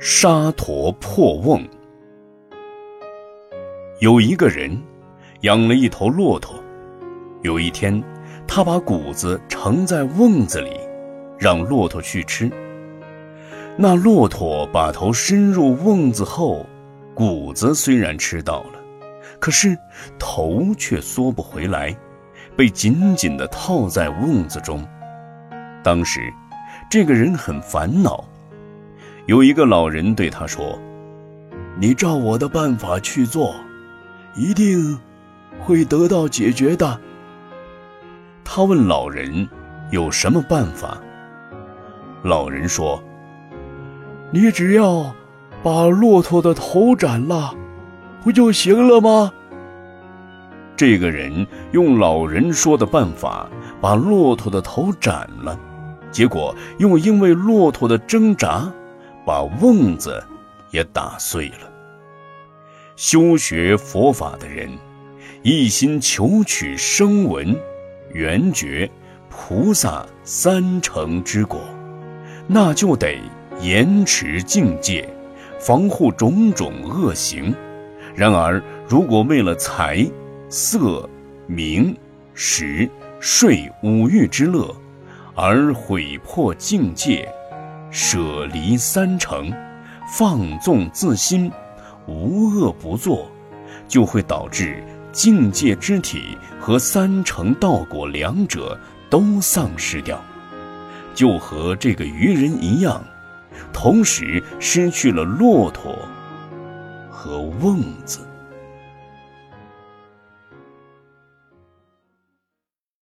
沙陀破瓮。有一个人养了一头骆驼，有一天，他把谷子盛在瓮子里，让骆驼去吃。那骆驼把头伸入瓮子后，谷子虽然吃到了，可是头却缩不回来，被紧紧地套在瓮子中。当时，这个人很烦恼。有一个老人对他说：“你照我的办法去做，一定会得到解决的。”他问老人：“有什么办法？”老人说：“你只要把骆驼的头斩了，不就行了吗？”这个人用老人说的办法把骆驼的头斩了，结果又因为骆驼的挣扎。把瓮子也打碎了。修学佛法的人，一心求取声闻、缘觉、菩萨三成之果，那就得延迟境界，防护种种恶行。然而，如果为了财、色、名、食、睡五欲之乐，而毁破境界，舍离三成，放纵自心，无恶不作，就会导致境界之体和三成道果两者都丧失掉，就和这个愚人一样，同时失去了骆驼和瓮子。